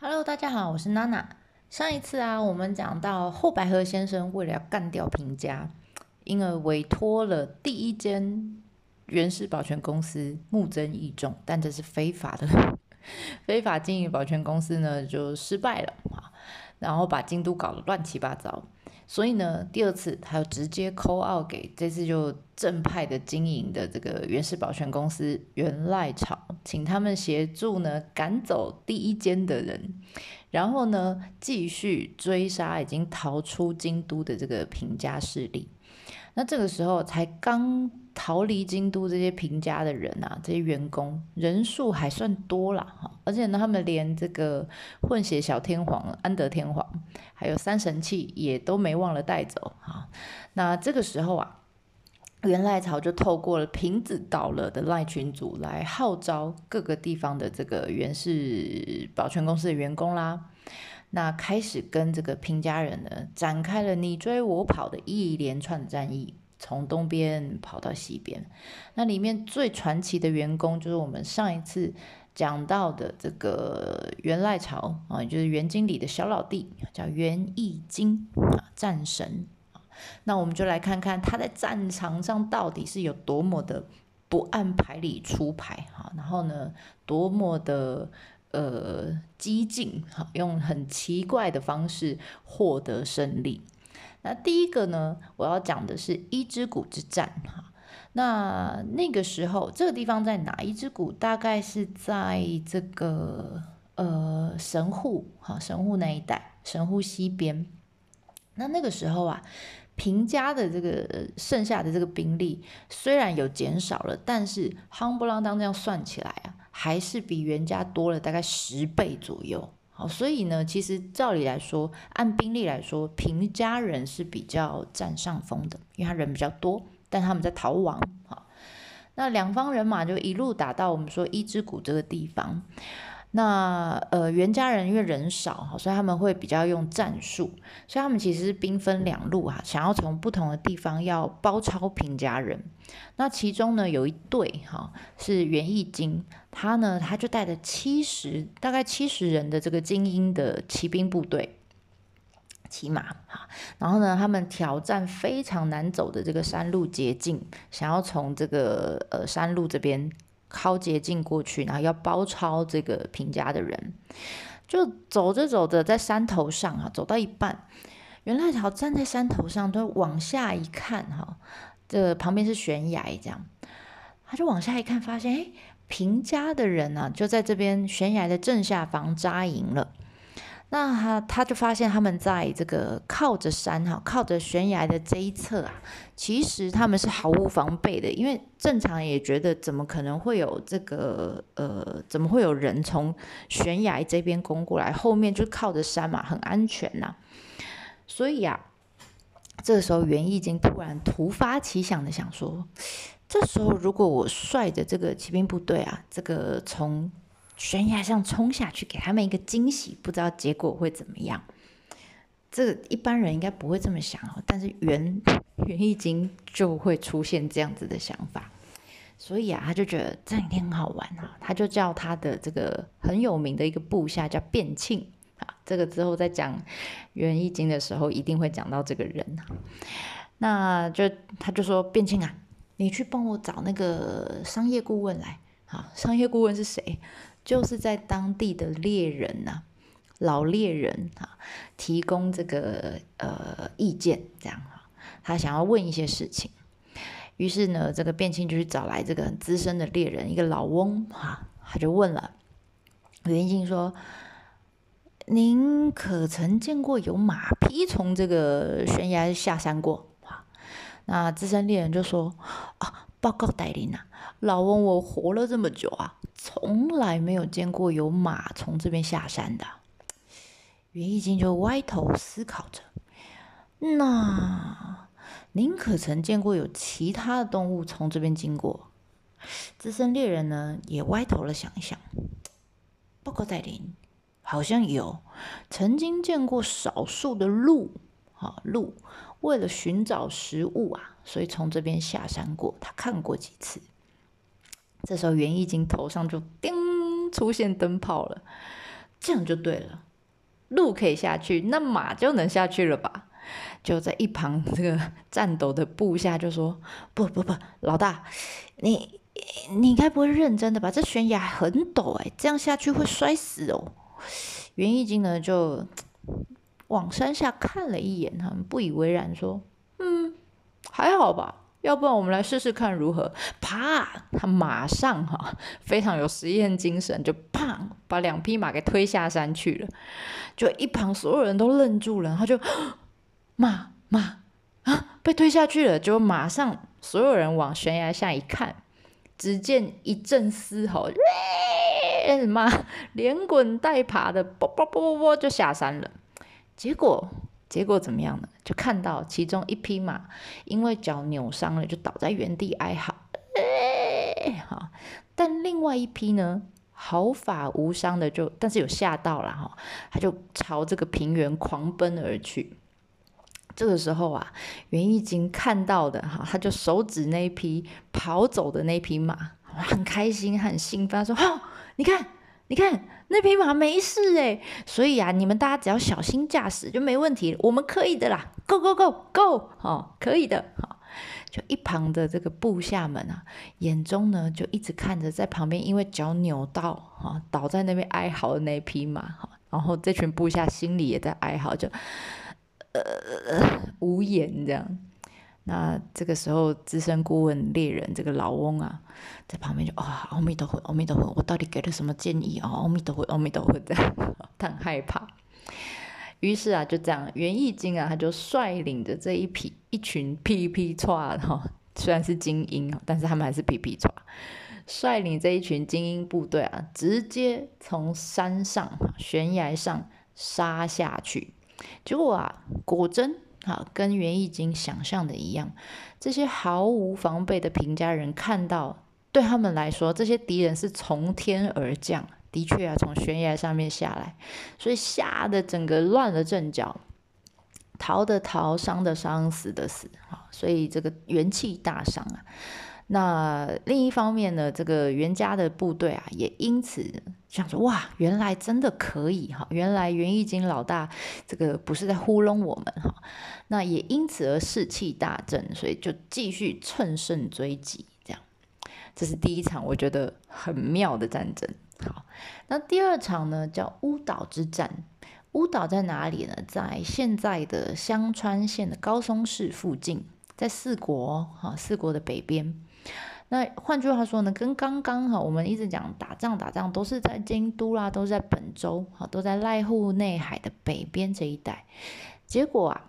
Hello，大家好，我是娜娜。上一次啊，我们讲到后白河先生为了要干掉平家，因而委托了第一间原始保全公司募增益重，但这是非法的，非法经营保全公司呢就失败了啊，然后把京都搞得乱七八糟。所以呢，第二次他又直接扣奥给这次就正派的经营的这个原始保全公司原赖朝，请他们协助呢赶走第一间的人，然后呢继续追杀已经逃出京都的这个平家势力。那这个时候才刚。逃离京都这些平家的人啊，这些员工人数还算多啦，哈，而且呢，他们连这个混血小天皇安德天皇，还有三神器也都没忘了带走，哈。那这个时候啊，元赖朝就透过了平子倒了的赖群组来号召各个地方的这个源氏保全公司的员工啦，那开始跟这个平家人呢展开了你追我跑的一连串战役。从东边跑到西边，那里面最传奇的员工就是我们上一次讲到的这个元赖朝啊，就是袁经理的小老弟，叫袁义经啊，战神啊。那我们就来看看他在战场上到底是有多么的不按牌理出牌哈，然后呢，多么的呃激进哈，用很奇怪的方式获得胜利。那第一个呢，我要讲的是一之谷之战哈。那那个时候，这个地方在哪？一之谷大概是在这个呃神户哈，神户那一带，神户西边。那那个时候啊，平家的这个剩下的这个兵力虽然有减少了，但是夯不啷当这样算起来啊，还是比原家多了大概十倍左右。好，所以呢，其实照理来说，按兵力来说，平家人是比较占上风的，因为他人比较多，但他们在逃亡。好，那两方人马就一路打到我们说一之谷这个地方。那呃，袁家人因为人少，所以他们会比较用战术，所以他们其实是兵分两路哈，想要从不同的地方要包抄平家人。那其中呢，有一队哈是袁义经，他呢他就带着七十大概七十人的这个精英的骑兵部队，骑马哈，然后呢他们挑战非常难走的这个山路捷径，想要从这个呃山路这边。靠捷径过去，然后要包抄这个平家的人，就走着走着，在山头上啊，走到一半，袁赖朝站在山头上，都往下一看，哈，这旁边是悬崖，这样，他就往下一看，发现，哎，平家的人呢，就在这边悬崖的正下方扎营了。那他他就发现他们在这个靠着山哈，靠着悬崖的这一侧啊，其实他们是毫无防备的，因为正常也觉得怎么可能会有这个呃，怎么会有人从悬崖这边攻过来？后面就靠着山嘛，很安全呐。所以啊，这个时候袁义经突然突发奇想的想说，这时候如果我率着这个骑兵部队啊，这个从悬崖上冲下去，给他们一个惊喜，不知道结果会怎么样。这一般人应该不会这么想哦，但是袁袁义经就会出现这样子的想法，所以啊，他就觉得这一天很好玩啊，他就叫他的这个很有名的一个部下叫卞庆啊，这个之后在讲袁义经的时候一定会讲到这个人啊，那就他就说卞庆啊，你去帮我找那个商业顾问来，好，商业顾问是谁？就是在当地的猎人呐，老猎人啊，提供这个呃意见，这样哈，他想要问一些事情，于是呢，这个卞庆就去找来这个很资深的猎人，一个老翁哈，他就问了袁静说：“您可曾见过有马匹从这个悬崖下山过？”哈，那资深猎人就说：“啊。”报告代理呐，老翁，我活了这么久啊，从来没有见过有马从这边下山的。袁义经就歪头思考着，那您可曾见过有其他的动物从这边经过？资深猎人呢也歪头了想一想，报告代理，好像有，曾经见过少数的鹿，啊鹿。为了寻找食物啊，所以从这边下山过。他看过几次。这时候袁义经头上就叮出现灯泡了。这样就对了，鹿可以下去，那马就能下去了吧？就在一旁这个颤抖的部下就说：“不不不，老大，你你该不会认真的吧？这悬崖很陡哎，这样下去会摔死哦。”袁义经呢就往山下看了一眼，他们不以为然说：“嗯，还好吧。”要不然我们来试试看如何？啪！他马上哈，非常有实验精神，就砰把两匹马给推下山去了。就一旁所有人都愣住了，他就 马马啊被推下去了。就马上所有人往悬崖下一看，只见一阵嘶吼，马连滚带爬的，啵啵啵啵啵就下山了。结果。结果怎么样呢？就看到其中一匹马因为脚扭伤了，就倒在原地哀嚎。好，但另外一匹呢，毫发无伤的，就但是有吓到了哈，他就朝这个平原狂奔而去。这个时候啊，袁义经看到的哈，他就手指那匹跑走的那匹马，很开心，很兴奋，他说：“哦，你看，你看。”那匹马没事哎，所以啊，你们大家只要小心驾驶就没问题，我们可以的啦，Go Go Go Go，哦，可以的，好，就一旁的这个部下们啊，眼中呢就一直看着在旁边因为脚扭到哈倒在那边哀嚎的那匹马哈，然后这群部下心里也在哀嚎，就呃无言这样。那这个时候，资深顾问猎人这个老翁啊，在旁边就啊，阿弥陀佛，阿弥陀佛，我到底给了什么建议啊？阿弥陀佛，阿弥陀佛，这 样他很害怕。于是啊，就这样，袁义经啊，他就率领着这一批一群皮皮叉哈，虽然是精英但是他们还是皮皮叉，率领这一群精英部队啊，直接从山上悬崖上杀下去。结果啊，果真。好，跟袁义经想象的一样，这些毫无防备的平家人看到，对他们来说，这些敌人是从天而降，的确啊，从悬崖上面下来，所以吓得整个乱了阵脚，逃的逃，伤的伤，死的死，所以这个元气大伤啊。那另一方面呢，这个袁家的部队啊，也因此想说，哇，原来真的可以哈，原来袁义经老大这个不是在糊弄我们哈，那也因此而士气大振，所以就继续乘胜追击，这样，这是第一场我觉得很妙的战争。好，那第二场呢，叫乌岛之战。乌岛在哪里呢？在现在的香川县的高松市附近，在四国哈，四国的北边。那换句话说呢，跟刚刚哈，我们一直讲打仗打仗都是在京都啦，都在本州哈，都在濑户内海的北边这一带。结果啊，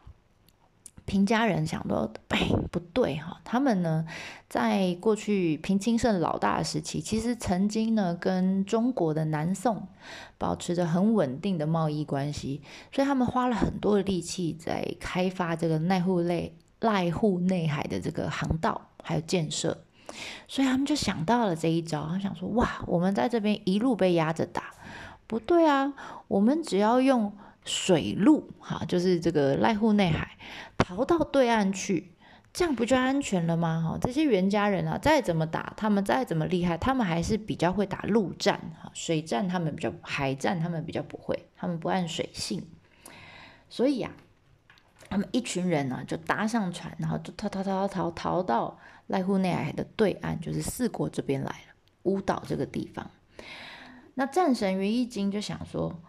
平家人想说，哎，不对哈，他们呢，在过去平清盛老大时期，其实曾经呢跟中国的南宋保持着很稳定的贸易关系，所以他们花了很多的力气在开发这个濑户内濑户内海的这个航道还有建设。所以他们就想到了这一招，他想说：哇，我们在这边一路被压着打，不对啊，我们只要用水路，哈，就是这个濑户内海，逃到对岸去，这样不就安全了吗？哈，这些袁家人啊，再怎么打，他们再怎么厉害，他们还是比较会打陆战，哈，水战他们比较，海战他们比较不会，他们不按水性，所以呀，他们一群人呢，就搭上船，然后就逃逃逃逃逃到。濑户内海的对岸就是四国这边来了，乌岛这个地方。那战神于一经就想说，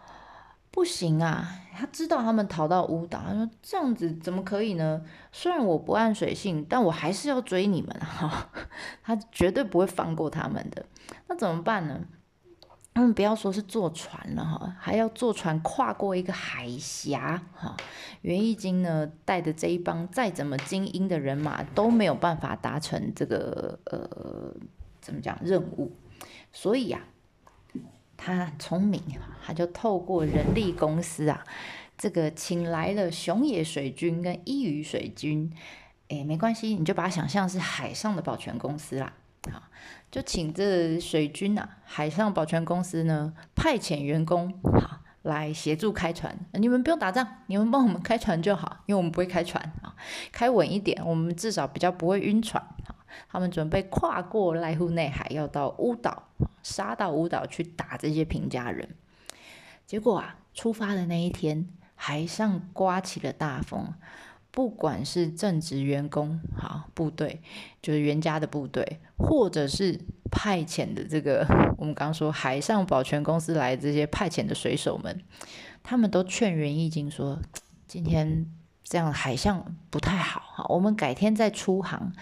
不行啊，他知道他们逃到乌岛，他说这样子怎么可以呢？虽然我不按水性，但我还是要追你们哈，他绝对不会放过他们的。那怎么办呢？他们不要说是坐船了哈，还要坐船跨过一个海峡哈。袁义经呢带的这一帮再怎么精英的人马都没有办法达成这个呃怎么讲任务，所以呀，他很聪明，他就透过人力公司啊，这个请来了熊野水军跟伊予水军，哎，没关系，你就把它想象是海上的保全公司啦。好，就请这水军呐，海上保全公司呢派遣员工好来协助开船。你们不用打仗，你们帮我们开船就好，因为我们不会开船啊，开稳一点，我们至少比较不会晕船啊。他们准备跨过濑户内海，要到乌岛，杀到乌岛去打这些平家人。结果啊，出发的那一天，海上刮起了大风。不管是正职员工，好部队，就是袁家的部队，或者是派遣的这个，我们刚刚说海上保全公司来这些派遣的水手们，他们都劝袁义经说，今天这样海象不太好，哈，我们改天再出航，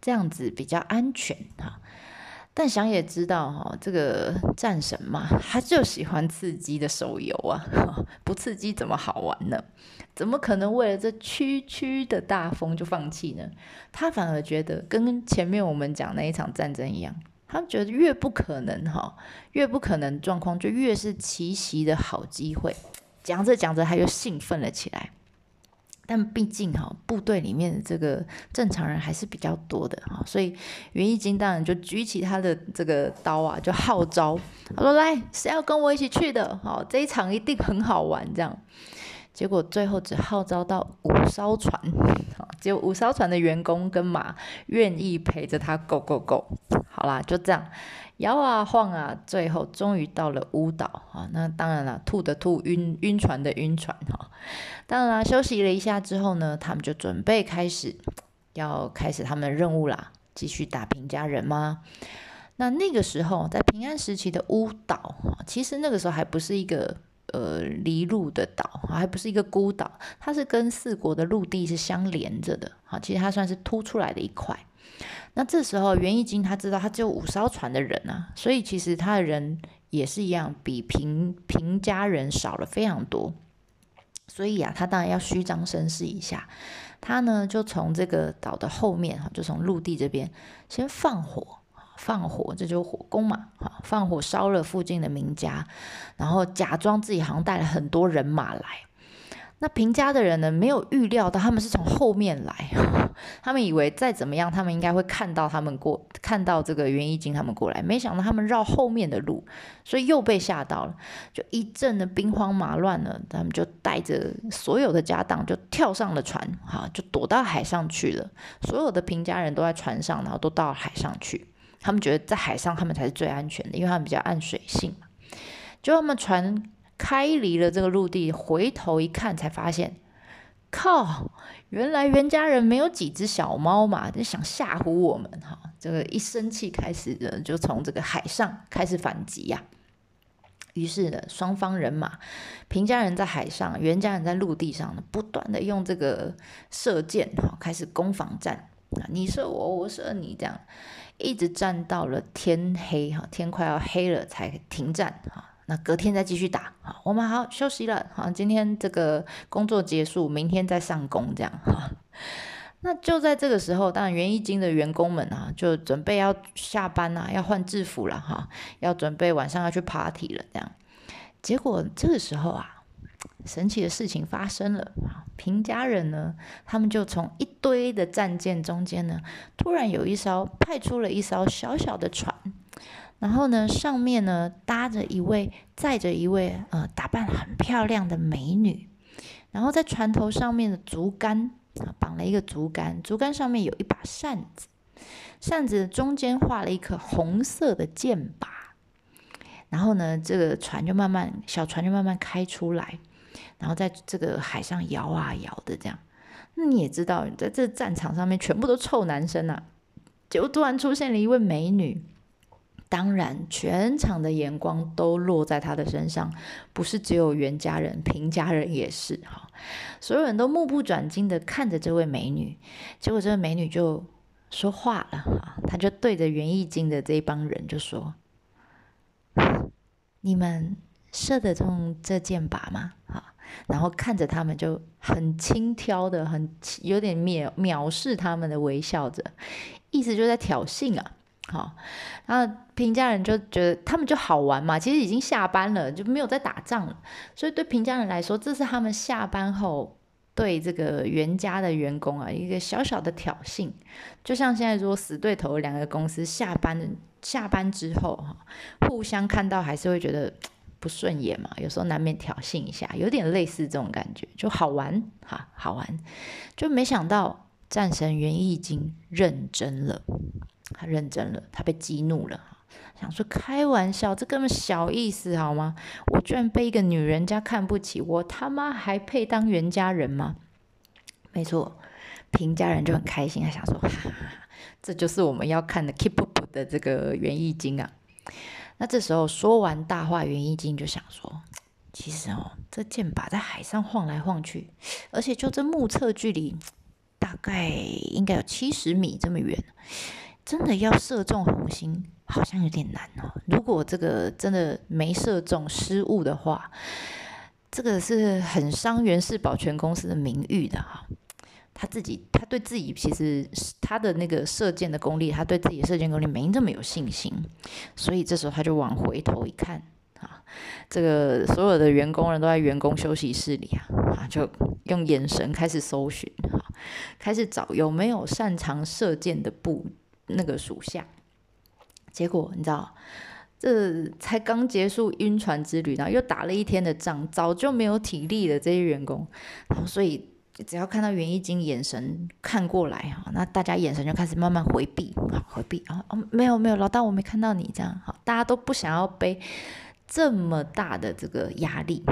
这样子比较安全，哈。但想也知道哈，这个战神嘛，他就喜欢刺激的手游啊，不刺激怎么好玩呢？怎么可能为了这区区的大风就放弃呢？他反而觉得跟前面我们讲那一场战争一样，他觉得越不可能哈，越不可能状况就越是奇袭的好机会。讲着讲着，他又兴奋了起来。但毕竟哈，部队里面的这个正常人还是比较多的哈，所以袁一金当然就举起他的这个刀啊，就号召他说：“来，谁要跟我一起去的？好，这一场一定很好玩。”这样，结果最后只号召到五艘船，只有五艘船的员工跟马愿意陪着他，Go Go Go！好啦，就这样。摇啊晃啊，最后终于到了乌岛啊！那当然了，吐的吐，晕晕船的晕船哈。当然啦，休息了一下之后呢，他们就准备开始要开始他们的任务啦，继续打平家人吗？那那个时候，在平安时期的乌岛其实那个时候还不是一个呃离陆的岛还不是一个孤岛，它是跟四国的陆地是相连着的啊。其实它算是凸出来的一块。那这时候，袁义经他知道他只有五艘船的人啊，所以其实他的人也是一样，比平平家人少了非常多。所以啊，他当然要虚张声势一下。他呢，就从这个岛的后面，就从陆地这边先放火，放火，这就是火攻嘛，哈，放火烧了附近的民家，然后假装自己好像带了很多人马来。那平家的人呢，没有预料到他们是从后面来，他们以为再怎么样，他们应该会看到他们过，看到这个袁义经他们过来，没想到他们绕后面的路，所以又被吓到了，就一阵的兵荒马乱了。他们就带着所有的家当，就跳上了船，哈，就躲到海上去了。所有的平家人都在船上，然后都到海上去。他们觉得在海上他们才是最安全的，因为他们比较按水性嘛。就他们船。开离了这个陆地，回头一看，才发现，靠！原来袁家人没有几只小猫嘛，就想吓唬我们哈。这个一生气，开始的就从这个海上开始反击呀。于是呢，双方人马，平家人在海上，袁家人在陆地上呢，不断的用这个射箭哈，开始攻防战啊，你射我，我射你，这样一直战到了天黑哈，天快要黑了才停战哈。那隔天再继续打，好，我们好休息了，好，今天这个工作结束，明天再上工，这样哈。那就在这个时候，当然园艺金的员工们啊，就准备要下班啊，要换制服了哈，要准备晚上要去 party 了，这样。结果这个时候啊，神奇的事情发生了，平家人呢，他们就从一堆的战舰中间呢，突然有一艘派出了一艘小小的船。然后呢，上面呢搭着一位，载着一位呃打扮很漂亮的美女，然后在船头上面的竹竿啊绑了一个竹竿，竹竿上面有一把扇子，扇子中间画了一颗红色的箭靶，然后呢，这个船就慢慢小船就慢慢开出来，然后在这个海上摇啊摇的这样，那你也知道，在这战场上面全部都臭男生啊，结果突然出现了一位美女。当然，全场的眼光都落在他的身上，不是只有袁家人，平家人也是哈。所有人都目不转睛的看着这位美女，结果这位美女就说话了哈，她就对着袁义经的这一帮人就说：“ 你们射得中这箭靶吗？”哈，然后看着他们就很轻佻的，很有点藐藐视他们的微笑着，意思就在挑衅啊。好，然后平家人就觉得他们就好玩嘛，其实已经下班了，就没有在打仗了，所以对平家人来说，这是他们下班后对这个袁家的员工啊一个小小的挑衅，就像现在说死对头两个公司下班下班之后哈，互相看到还是会觉得不顺眼嘛，有时候难免挑衅一下，有点类似这种感觉，就好玩哈，好玩，就没想到战神袁义经认真了。他认真了，他被激怒了，想说开玩笑，这根本小意思好吗？我居然被一个女人家看不起，我他妈还配当袁家人吗？没错，平家人就很开心，他想说，这就是我们要看的 Keep Up 的这个园艺经啊。那这时候说完大话，园艺经就想说，其实哦，这箭靶在海上晃来晃去，而且就这目测距离，大概应该有七十米这么远，真的要射中红心。好像有点难哦。如果这个真的没射中失误的话，这个是很伤源氏保全公司的名誉的哈。他自己，对自己其实他的那个射箭的功力，他对自己射箭功力没那么有信心，所以这时候他就往回头一看啊，这个所有的员工人都在员工休息室里啊啊，就用眼神开始搜寻哈，开始找有没有擅长射箭的部那个属下。结果你知道，这才刚结束晕船之旅，然后又打了一天的仗，早就没有体力了。这些员工，然后所以只要看到袁一晶眼神看过来哈，那大家眼神就开始慢慢回避，好回避啊，哦没有没有，老大我没看到你这样，好，大家都不想要背这么大的这个压力。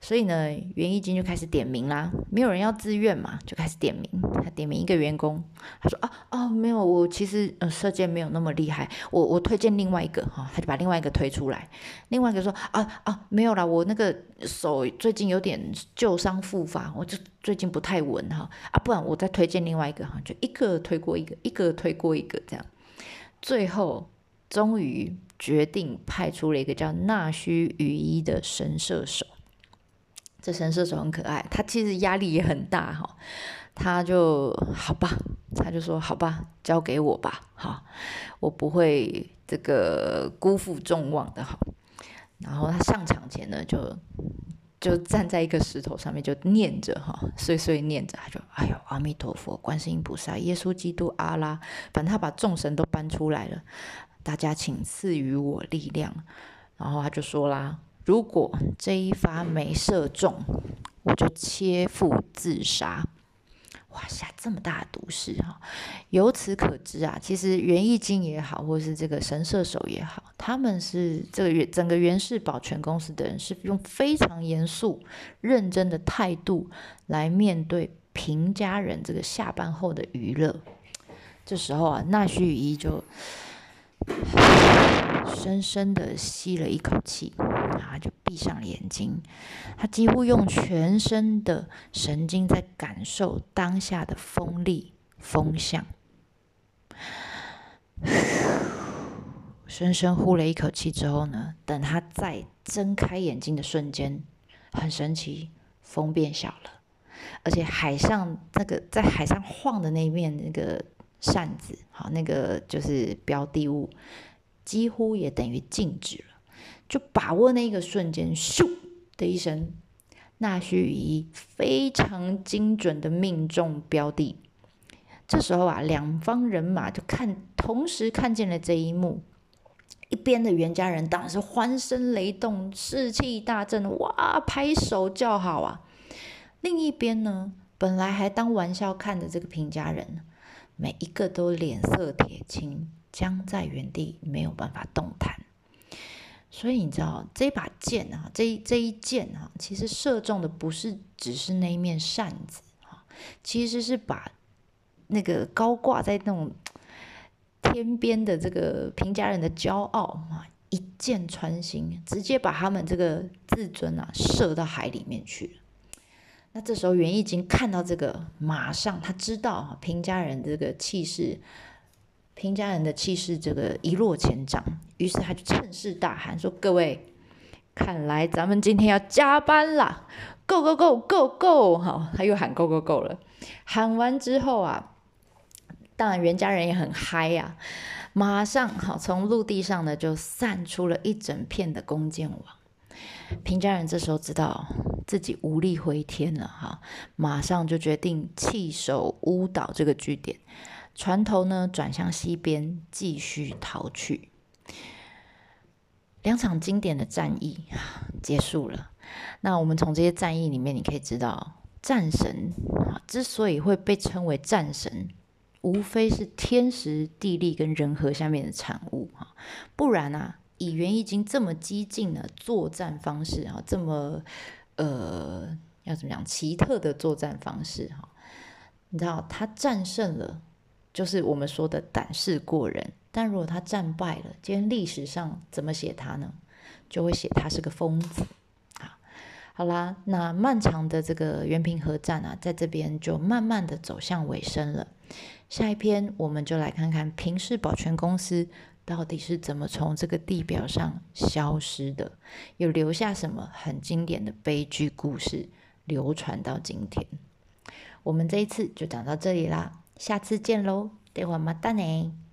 所以呢，袁义金就开始点名啦，没有人要自愿嘛，就开始点名。他点名一个员工，他说：“啊啊，没有，我其实呃射箭没有那么厉害，我我推荐另外一个哈。”他就把另外一个推出来。另外一个说：“啊啊，没有啦，我那个手最近有点旧伤复发，我就最近不太稳哈。啊，不然我再推荐另外一个哈，就一个推过一个，一个推过一个这样。最后终于决定派出了一个叫纳须羽衣的神射手。”这神射手很可爱，他其实压力也很大哈，他就好吧，他就说好吧，交给我吧，哈，我不会这个辜负众望的哈。然后他上场前呢，就就站在一个石头上面，就念着哈，碎碎念着，他就哎呦，阿弥陀佛，观世音菩萨，耶稣基督，阿拉，反正他把众神都搬出来了，大家请赐予我力量。然后他就说啦。如果这一发没射中，我就切腹自杀。哇，下这么大的毒誓哈！由此可知啊，其实元义经也好，或是这个神射手也好，他们是这个原整个元氏保全公司的人，是用非常严肃、认真的态度来面对平家人这个下班后的娱乐。这时候啊，那须羽衣就。深深的吸了一口气，他就闭上眼睛。他几乎用全身的神经在感受当下的风力、风向。深深呼了一口气之后呢，等他再睁开眼睛的瞬间，很神奇，风变小了，而且海上那个在海上晃的那一面那个。扇子，好，那个就是标的物，几乎也等于静止了。就把握那一个瞬间，咻的一声，那须羽非常精准的命中标的。这时候啊，两方人马就看，同时看见了这一幕。一边的袁家人当然是欢声雷动，士气大振，哇，拍手叫好啊。另一边呢，本来还当玩笑看的这个平家人。每一个都脸色铁青，僵在原地，没有办法动弹。所以你知道这把剑啊，这一这一剑啊，其实射中的不是只是那一面扇子啊，其实是把那个高挂在那种天边的这个平家人的骄傲啊，一箭穿心，直接把他们这个自尊啊射到海里面去。那这时候袁义经看到这个，马上他知道平家人这个气势，平家人的气势这个一落千丈，于是他就趁势大喊说：“各位，看来咱们今天要加班了，Go Go Go Go Go！” 好，他又喊 “Go Go Go” 了。喊完之后啊，当然袁家人也很嗨呀，马上好从陆地上呢就散出了一整片的弓箭网。平家人这时候知道自己无力回天了，哈，马上就决定弃守乌岛这个据点，船头呢转向西边，继续逃去。两场经典的战役结束了。那我们从这些战役里面，你可以知道，战神啊之所以会被称为战神，无非是天时地利跟人和下面的产物啊，不然啊，以元已经这么激进的作战方式啊，这么呃要怎么讲奇特的作战方式哈，你知道他战胜了，就是我们说的胆识过人，但如果他战败了，今天历史上怎么写他呢？就会写他是个疯子。好啦，那漫长的这个原平和战啊，在这边就慢慢的走向尾声了。下一篇，我们就来看看平氏保全公司到底是怎么从这个地表上消失的，有留下什么很经典的悲剧故事流传到今天。我们这一次就讲到这里啦，下次见喽，待会儿马达呢。